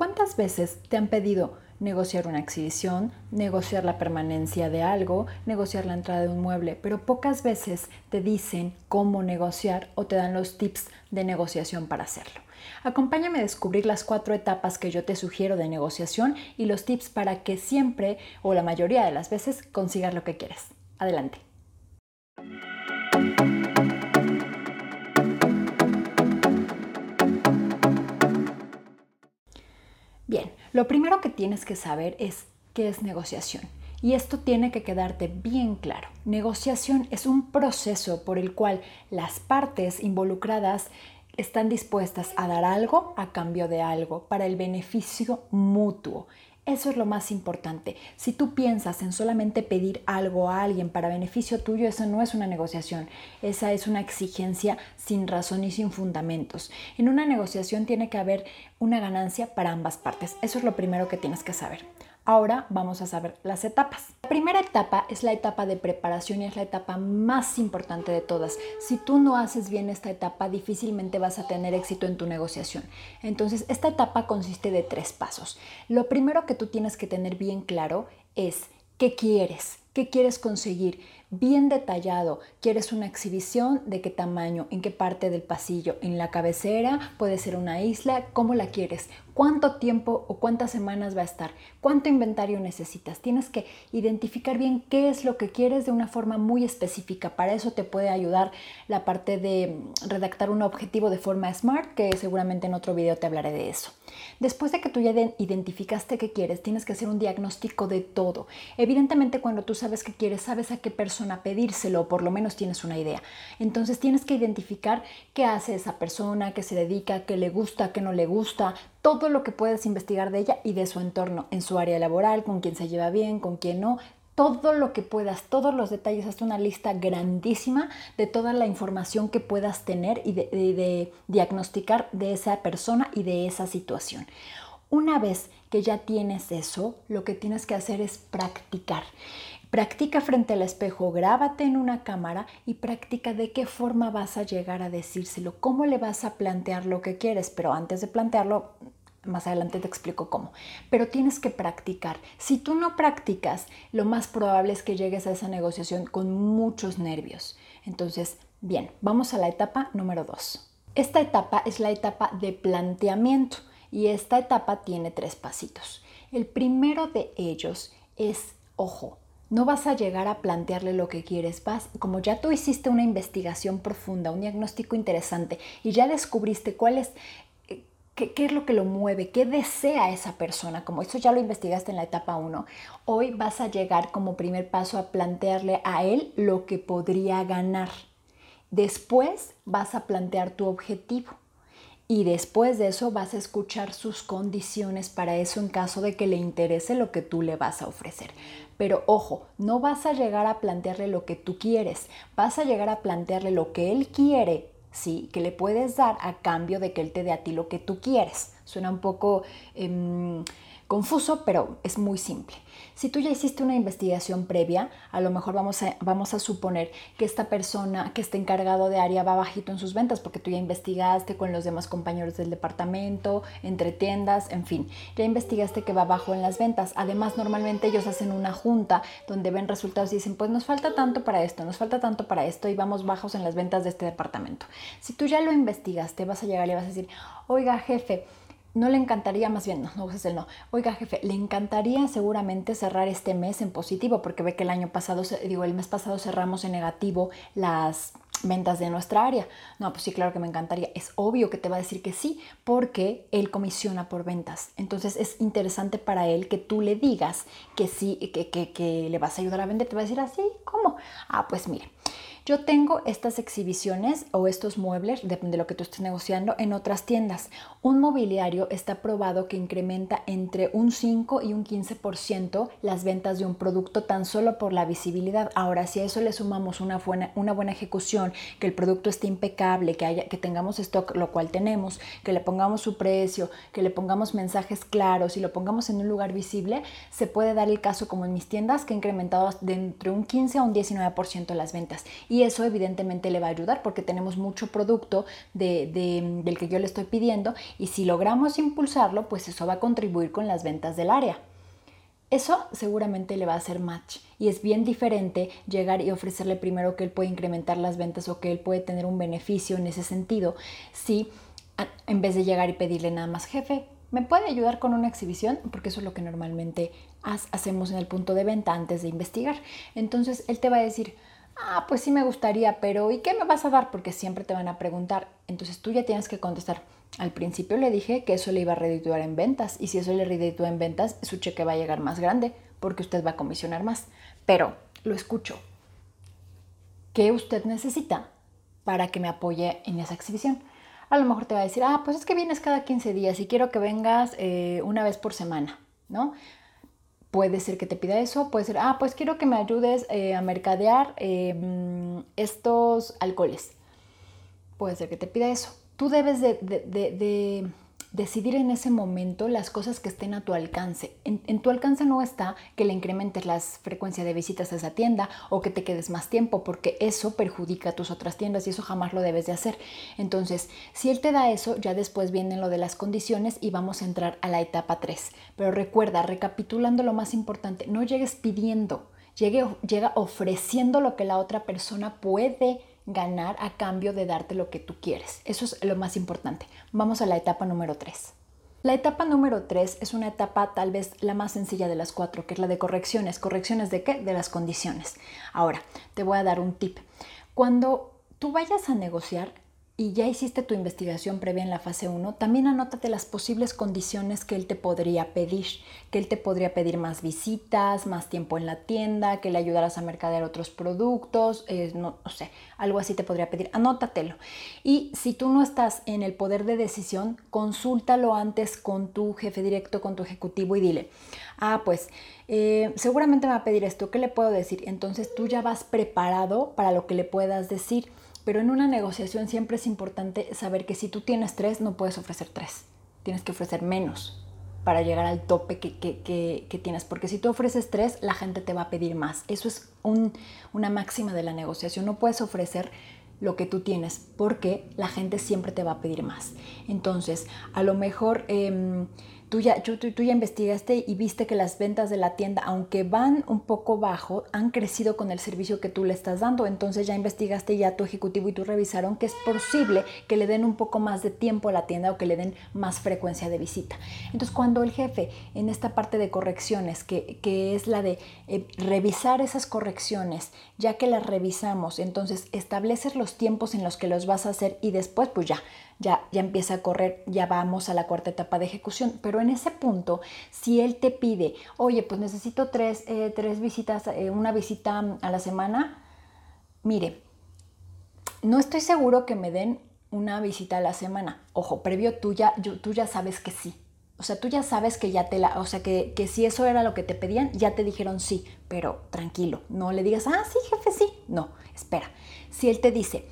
¿Cuántas veces te han pedido negociar una exhibición, negociar la permanencia de algo, negociar la entrada de un mueble, pero pocas veces te dicen cómo negociar o te dan los tips de negociación para hacerlo? Acompáñame a descubrir las cuatro etapas que yo te sugiero de negociación y los tips para que siempre o la mayoría de las veces consigas lo que quieres. Adelante. Lo primero que tienes que saber es qué es negociación. Y esto tiene que quedarte bien claro. Negociación es un proceso por el cual las partes involucradas están dispuestas a dar algo a cambio de algo para el beneficio mutuo. Eso es lo más importante. Si tú piensas en solamente pedir algo a alguien para beneficio tuyo, eso no es una negociación. Esa es una exigencia sin razón y sin fundamentos. En una negociación tiene que haber una ganancia para ambas partes. Eso es lo primero que tienes que saber. Ahora vamos a saber las etapas. La primera etapa es la etapa de preparación y es la etapa más importante de todas. Si tú no haces bien esta etapa, difícilmente vas a tener éxito en tu negociación. Entonces, esta etapa consiste de tres pasos. Lo primero que tú tienes que tener bien claro es qué quieres, qué quieres conseguir bien detallado. ¿Quieres una exhibición? ¿De qué tamaño? ¿En qué parte del pasillo? ¿En la cabecera? ¿Puede ser una isla? ¿Cómo la quieres? ¿Cuánto tiempo o cuántas semanas va a estar? ¿Cuánto inventario necesitas? Tienes que identificar bien qué es lo que quieres de una forma muy específica. Para eso te puede ayudar la parte de redactar un objetivo de forma smart, que seguramente en otro video te hablaré de eso. Después de que tú ya identificaste qué quieres, tienes que hacer un diagnóstico de todo. Evidentemente cuando tú sabes qué quieres, sabes a qué persona a pedírselo, o por lo menos tienes una idea. Entonces tienes que identificar qué hace esa persona, qué se dedica, qué le gusta, qué no le gusta, todo lo que puedes investigar de ella y de su entorno, en su área laboral, con quién se lleva bien, con quién no, todo lo que puedas, todos los detalles, hasta una lista grandísima de toda la información que puedas tener y de, diagnosticar de esa persona y de esa situación. Una vez que ya tienes eso, lo que tienes que hacer es practicar. Practica frente al espejo, grábate en una cámara y practica de qué forma vas a llegar a decírselo, cómo le vas a plantear lo que quieres, pero antes de plantearlo, más adelante te explico cómo. Pero tienes que practicar. Si tú no practicas, lo más probable es que llegues a esa negociación con muchos nervios. Entonces, bien, vamos a la etapa número dos. Esta etapa es la etapa de planteamiento y esta etapa tiene tres pasitos. El primero de ellos es, ojo, no vas a llegar a plantearle lo que quieres. Vas, como ya tú hiciste una investigación profunda, un diagnóstico interesante y ya descubriste cuál es, eh, qué, qué es lo que lo mueve, qué desea esa persona, como eso ya lo investigaste en la etapa 1, hoy vas a llegar como primer paso a plantearle a él lo que podría ganar. Después vas a plantear tu objetivo. Y después de eso vas a escuchar sus condiciones para eso en caso de que le interese lo que tú le vas a ofrecer. Pero ojo, no vas a llegar a plantearle lo que tú quieres, vas a llegar a plantearle lo que él quiere, sí, que le puedes dar a cambio de que él te dé a ti lo que tú quieres. Suena un poco... Em, confuso, pero es muy simple. Si tú ya hiciste una investigación previa, a lo mejor vamos a, vamos a suponer que esta persona que está encargado de área va bajito en sus ventas porque tú ya investigaste con los demás compañeros del departamento, entre tiendas, en fin, ya investigaste que va bajo en las ventas. Además, normalmente ellos hacen una junta donde ven resultados y dicen, pues nos falta tanto para esto, nos falta tanto para esto y vamos bajos en las ventas de este departamento. Si tú ya lo investigaste, vas a llegar y vas a decir, oiga jefe, no le encantaría, más bien, no, no uses el no. Oiga, jefe, le encantaría seguramente cerrar este mes en positivo, porque ve que el año pasado, digo, el mes pasado cerramos en negativo las ventas de nuestra área. No, pues sí, claro que me encantaría. Es obvio que te va a decir que sí, porque él comisiona por ventas. Entonces es interesante para él que tú le digas que sí, que, que, que le vas a ayudar a vender. Te va a decir así, ¿cómo? Ah, pues mire. Yo tengo estas exhibiciones o estos muebles, depende de lo que tú estés negociando, en otras tiendas. Un mobiliario está probado que incrementa entre un 5 y un 15% las ventas de un producto tan solo por la visibilidad. Ahora, si a eso le sumamos una buena, una buena ejecución, que el producto esté impecable, que, haya, que tengamos stock, lo cual tenemos, que le pongamos su precio, que le pongamos mensajes claros y lo pongamos en un lugar visible, se puede dar el caso como en mis tiendas que he incrementado de entre un 15 a un 19% las ventas Y eso evidentemente le va a ayudar porque tenemos mucho producto del que yo le estoy pidiendo y si logramos impulsarlo, pues eso va a contribuir con las ventas del área. Eso seguramente le va a hacer match y es bien diferente llegar y ofrecerle primero que él puede incrementar las ventas o que él puede tener un beneficio en ese sentido si en vez de llegar y pedirle nada más jefe, ¿me puede ayudar con una exhibición? Porque eso es lo que normalmente hacemos en el punto de venta antes de investigar. Entonces él te va a decir, ah, pues sí me gustaría, pero ¿y qué me vas a dar? Porque siempre te van a preguntar. Entonces tú ya tienes que contestar. Al principio le dije que eso le iba a redituar en ventas y si eso le reditúa en ventas, su cheque va a llegar más grande porque usted va a comisionar más. Pero lo escucho. ¿Qué usted necesita para que me apoye en esa exhibición? A lo mejor te va a decir, ah, pues es que vienes cada 15 días y quiero que vengas eh, una vez por semana, ¿no? Puede ser que te pida eso, puede ser, ah, pues quiero que me ayudes eh, a mercadear em, estos alcoholes. Puede ser que te pida eso. Tú debes de, decidir en ese momento las cosas que estén a tu alcance. En, tu alcance no está que le incrementes la frecuencia de visitas a esa tienda o que te quedes más tiempo, porque eso perjudica a tus otras tiendas y eso jamás lo debes de hacer. Entonces, si él te da eso, ya después viene lo de las condiciones y vamos a entrar a la etapa 3. Pero recuerda, recapitulando lo más importante, no llegues pidiendo, llegue, llega ofreciendo lo que la otra persona puede ganar a cambio de darte lo que tú quieres. Eso es lo más importante. Vamos a la etapa número 3. La etapa número 3 es una etapa tal vez la más sencilla de las cuatro, que es la de correcciones. ¿Correcciones de qué? De las condiciones. Ahora, te voy a dar un tip. Cuando tú vayas a negociar, y ya hiciste tu investigación previa en la fase 1, también anótate las posibles condiciones que él te podría pedir, que él te podría pedir más visitas, más tiempo en la tienda, que le ayudaras a mercadear otros productos, eh, no, sé, algo así te podría pedir, anótatelo. Y si tú no estás en el poder de decisión, consúltalo antes con tu jefe directo, con tu ejecutivo y dile, ah, pues eh, seguramente me va a pedir esto, ¿qué le puedo decir? Entonces tú ya vas preparado para lo que le puedas decir pero en una negociación siempre es importante saber que si tú tienes tres, no puedes ofrecer tres. Tienes que ofrecer menos para llegar al tope que, tienes. Porque si tú ofreces tres, la gente te va a pedir más. Eso es una máxima de la negociación. No puedes ofrecer lo que tú tienes porque la gente siempre te va a pedir más. Entonces, a lo mejor... Em, tú ya, tú, ya investigaste y viste que las ventas de la tienda, aunque van un poco bajo, han crecido con el servicio que tú le estás dando. Entonces ya investigaste ya tu ejecutivo y tú revisaron que es posible que le den un poco más de tiempo a la tienda o que le den más frecuencia de visita. Entonces cuando el jefe en esta parte de correcciones, que, es la de eh, revisar esas correcciones, ya que las revisamos, entonces estableces los tiempos en los que los vas a hacer y después pues ya ya, ya empieza a correr, ya vamos a la cuarta etapa de ejecución. Pero en ese punto, si él te pide, oye, pues necesito tres, eh, visitas, eh, una visita a la semana, mire, no estoy seguro que me den una visita a la semana. Ojo, previo tú ya, tú ya sabes que sí. O sea, tú ya sabes que ya te la, o sea, que, que, si eso era lo que te pedían, ya te dijeron sí, pero tranquilo, no le digas, ah, sí, jefe, sí. No, espera. Si él te dice,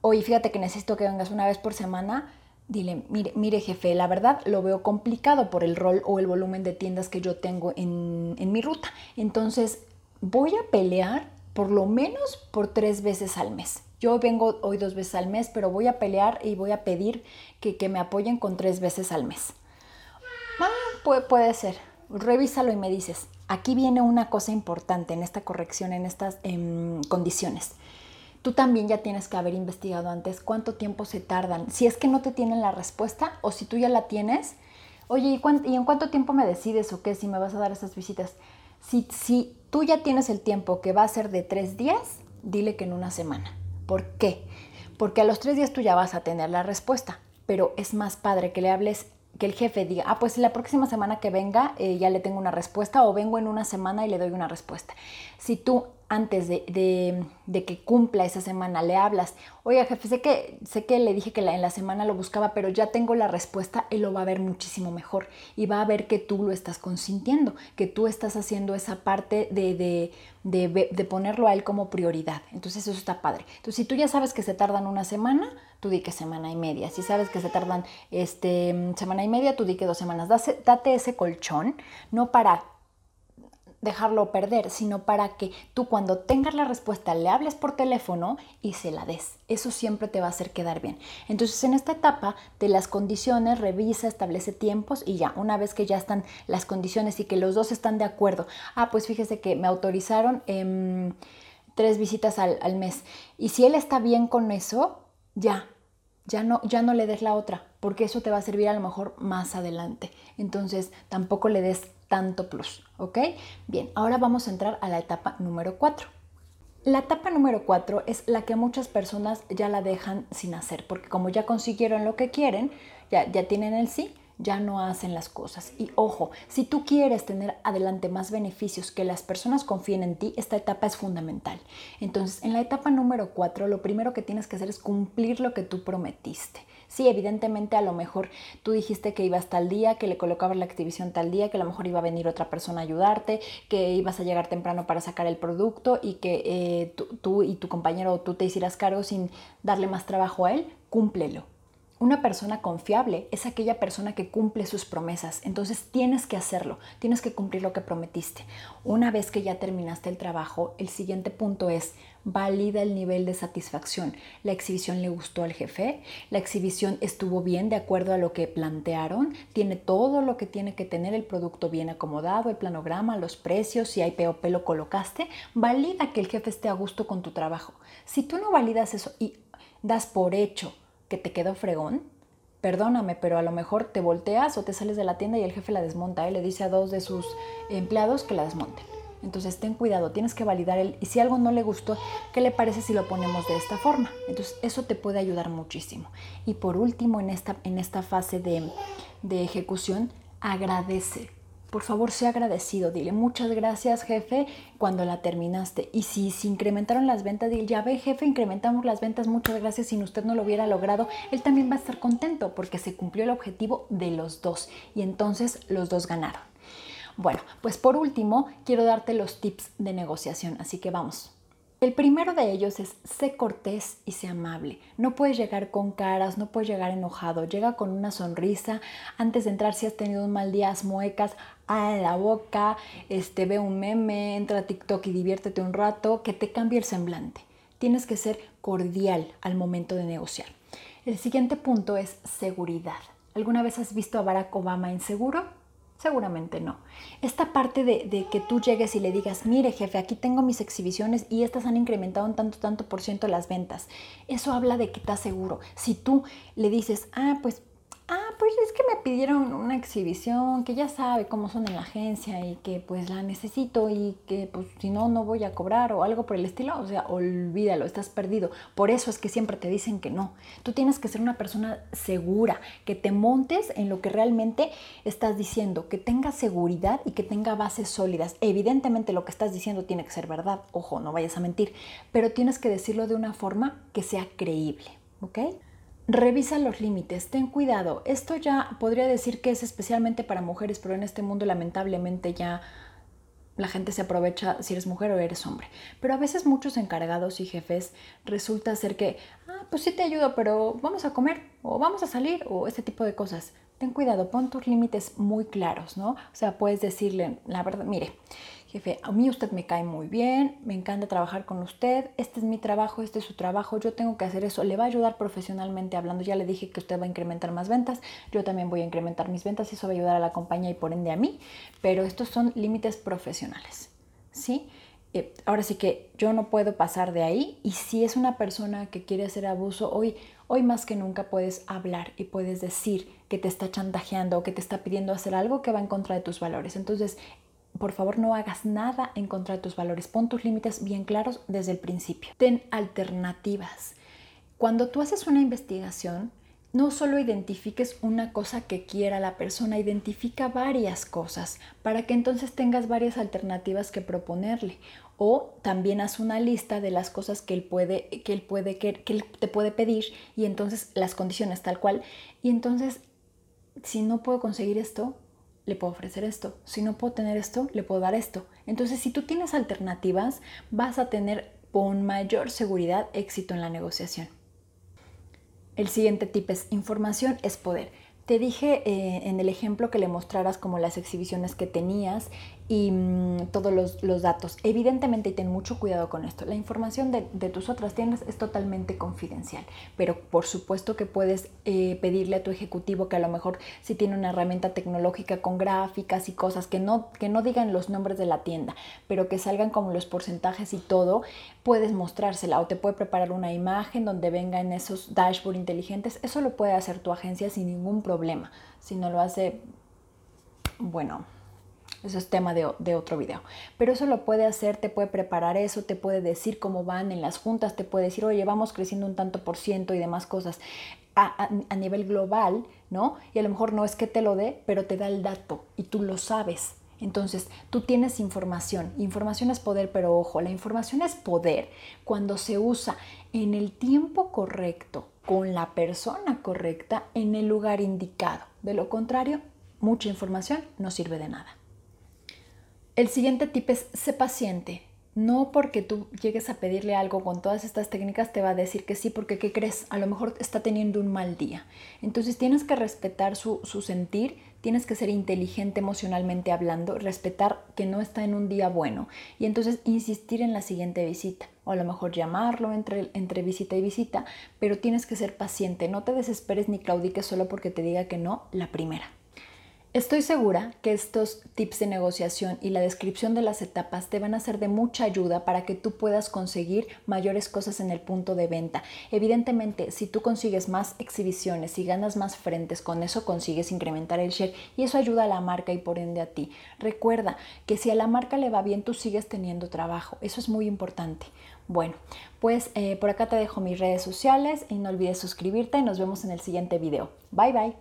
oye, fíjate que necesito que vengas una vez por semana, dile, mire, mire jefe, la verdad lo veo complicado por el rol o el volumen de tiendas que yo tengo en, mi ruta. Entonces, voy a pelear por lo menos por tres veces al mes. Yo vengo hoy dos veces al mes, pero voy a pelear y voy a pedir que, me apoyen con tres veces al mes. Ah, puede, puede ser. Revísalo y me dices, aquí viene una cosa importante en esta corrección, en estas em, condiciones tú también ya tienes que haber investigado antes cuánto tiempo se tardan. Si es que no te tienen la respuesta o si tú ya la tienes, oye, ¿y, en cuánto tiempo me decides o qué si me vas a dar esas visitas? Si, si tú ya tienes el tiempo que va a ser de tres días, dile que en una semana. ¿Por qué? Porque a los tres días tú ya vas a tener la respuesta, pero es más padre que le hables que el jefe diga, ah, pues la próxima semana que venga eh, ya le tengo una respuesta o vengo en una semana y le doy una respuesta. Si tú antes de, que cumpla esa semana le hablas, oye jefe, sé que, sé que le dije que en la semana lo buscaba, pero ya tengo la respuesta, él lo va a ver muchísimo mejor y va a ver que tú lo estás consintiendo, que tú estás haciendo esa parte de, de, ponerlo a él como prioridad. Entonces eso está padre. Entonces si tú ya sabes que se tardan una semana, tú di que semana y media. Si sabes que se tardan este, semana y media, tú di que dos semanas. date ese colchón, no para dejarlo perder, sino para que tú cuando tengas la respuesta le hables por teléfono y se la des. Eso siempre te va a hacer quedar bien. Entonces en esta etapa de las condiciones, revisa, establece tiempos y ya, una vez que ya están las condiciones y que los dos están de acuerdo, ah, pues fíjese que me autorizaron em, tres visitas al, al mes. Y si él está bien con eso, ya, ya no, ya no le des la otra, porque eso te va a servir a lo mejor más adelante. Entonces, tampoco le des tanto plus, ¿ok? Bien, ahora vamos a entrar a la etapa número 4. La etapa número 4 es la que muchas personas ya la dejan sin hacer, porque como ya consiguieron lo que quieren, ya, ya tienen el sí, ya no hacen las cosas. Y ojo, si tú quieres tener adelante más beneficios, que las personas confíen en ti, esta etapa es fundamental. Entonces, en la etapa número 4, lo primero que tienes que hacer es cumplir lo que tú prometiste. Sí, evidentemente a lo mejor tú dijiste que ibas tal día, que le colocabas la exhibición tal día, que a lo mejor iba a venir otra persona a ayudarte, que ibas a llegar temprano para sacar el producto y que eh, tú, tú y tu compañero tú te hicieras cargo sin darle más trabajo a él, cúmplelo una persona confiable es aquella persona que cumple sus promesas. Entonces tienes que hacerlo, tienes que cumplir lo que prometiste. Una vez que ya terminaste el trabajo, el siguiente punto es valida el nivel de satisfacción. La exhibición le gustó al jefe, la exhibición estuvo bien de acuerdo a lo que plantearon, tiene todo lo que tiene que tener el producto bien acomodado, el planograma, los precios, si hay POP lo colocaste. Valida que el jefe esté a gusto con tu trabajo. Si tú no validas eso y das por hecho, que te quedó fregón, perdóname, pero a lo mejor te volteas o te sales de la tienda y el jefe la desmonta y le dice a dos de sus empleados que la desmonten. Entonces ten cuidado, tienes que validar el y si algo no le gustó, ¿qué le parece si lo ponemos de esta forma? Entonces eso te puede ayudar muchísimo. Y por último, en esta, en esta fase de, de ejecución, agradece por favor, sea agradecido. Dile muchas gracias, jefe, cuando la terminaste. Y si se incrementaron las ventas, dile, ya ve, jefe, incrementamos las ventas, muchas gracias. Si usted no lo hubiera logrado, él también va a estar contento porque se cumplió el objetivo de los dos. Y entonces los dos ganaron. Bueno, pues por último, quiero darte los tips de negociación. Así que vamos. El primero de ellos es sé cortés y sé amable. No puedes llegar con caras, no puedes llegar enojado. Llega con una sonrisa. Antes de entrar, si has tenido un mal día, haz muecas, a la boca, este, ve un meme, entra a TikTok y diviértete un rato, que te cambie el semblante. Tienes que ser cordial al momento de negociar. El siguiente punto es seguridad. ¿Alguna vez has visto a Barack Obama inseguro? Seguramente no. Esta parte de, que tú llegues y le digas, mire jefe, aquí tengo mis exhibiciones y estas han incrementado un tanto, tanto por ciento las ventas. Eso habla de que estás seguro. Si tú le dices, ah, pues Ah, pues es que me pidieron una exhibición que ya sabe cómo son en la agencia y que pues la necesito y que pues si no no voy a cobrar o algo por el estilo, o sea, olvídalo, estás perdido. Por eso es que siempre te dicen que no. Tú tienes que ser una persona segura, que te montes en lo que realmente estás diciendo, que tenga seguridad y que tenga bases sólidas. Evidentemente lo que estás diciendo tiene que ser verdad, ojo, no vayas a mentir, pero tienes que decirlo de una forma que sea creíble, ¿ok? Revisa los límites, ten cuidado. Esto ya podría decir que es especialmente para mujeres, pero en este mundo lamentablemente ya la gente se aprovecha si eres mujer o eres hombre. Pero a veces muchos encargados y jefes resulta ser que, ah, pues sí te ayudo, pero vamos a comer o vamos a salir o este tipo de cosas. Ten cuidado, pon tus límites muy claros, ¿no? O sea, puedes decirle, la verdad, mire, a mí usted me cae muy bien, me encanta trabajar con usted, este es mi trabajo, este es su trabajo, yo tengo que hacer eso, le va a ayudar profesionalmente hablando, ya le dije que usted va a incrementar más ventas, yo también voy a incrementar mis ventas eso va a ayudar a la compañía y por ende a mí, pero estos son límites profesionales, ¿sí? Eh, ahora sí que yo no puedo pasar de ahí y si es una persona que quiere hacer abuso, hoy, hoy más que nunca puedes hablar y puedes decir que te está chantajeando o que te está pidiendo hacer algo que va en contra de tus valores. Entonces, por favor no hagas nada en contra de tus valores. Pon tus límites bien claros desde el principio. Ten alternativas. Cuando tú haces una investigación, no solo identifiques una cosa que quiera la persona, identifica varias cosas para que entonces tengas varias alternativas que proponerle. O también haz una lista de las cosas que él puede, que él puede, que, que él te puede pedir y entonces las condiciones tal cual. Y entonces, si no puedo conseguir esto, le puedo ofrecer esto. Si no puedo tener esto, le puedo dar esto. Entonces, si tú tienes alternativas, vas a tener con mayor seguridad éxito en la negociación. El siguiente tip es información es poder. Te dije eh, en el ejemplo que le mostraras como las exhibiciones que tenías y mm, todos los, datos. Evidentemente, ten mucho cuidado con esto, la información de, tus otras tiendas es totalmente confidencial, pero por supuesto que puedes eh, pedirle a tu ejecutivo que a lo mejor si tiene una herramienta tecnológica con gráficas y cosas que no, que no digan los nombres de la tienda, pero que salgan como los porcentajes y todo, puedes mostrársela o te puede preparar una imagen donde vengan esos dashboard inteligentes. Eso lo puede hacer tu agencia sin ningún problema. Si no lo hace, bueno, eso es tema de, otro video. Pero eso lo puede hacer, te puede preparar eso, te puede decir cómo van en las juntas, te puede decir, oye, vamos creciendo un tanto por ciento y demás cosas a, a nivel global, ¿no? Y a lo mejor no es que te lo dé, pero te da el dato y tú lo sabes. Entonces, tú tienes información. Información es poder, pero ojo, la información es poder cuando se usa en el tiempo correcto, con la persona correcta, en el lugar indicado. De lo contrario, mucha información no sirve de nada. El siguiente tip es, sé paciente. No porque tú llegues a pedirle algo con todas estas técnicas te va a decir que sí, porque ¿qué crees? A lo mejor está teniendo un mal día. Entonces tienes que respetar su, sentir, tienes que ser inteligente emocionalmente hablando, respetar que no está en un día bueno y entonces insistir en la siguiente visita o a lo mejor llamarlo entre, entre visita y visita, pero tienes que ser paciente, no te desesperes ni claudiques solo porque te diga que no la primera. Estoy segura que estos tips de negociación y la descripción de las etapas te van a ser de mucha ayuda para que tú puedas conseguir mayores cosas en el punto de venta. Evidentemente, si tú consigues más exhibiciones y ganas más frentes, con eso consigues incrementar el share y eso ayuda a la marca y por ende a ti. Recuerda que si a la marca le va bien, tú sigues teniendo trabajo. Eso es muy importante. Bueno, pues eh, por acá te dejo mis redes sociales y no olvides suscribirte y nos vemos en el siguiente video. Bye bye.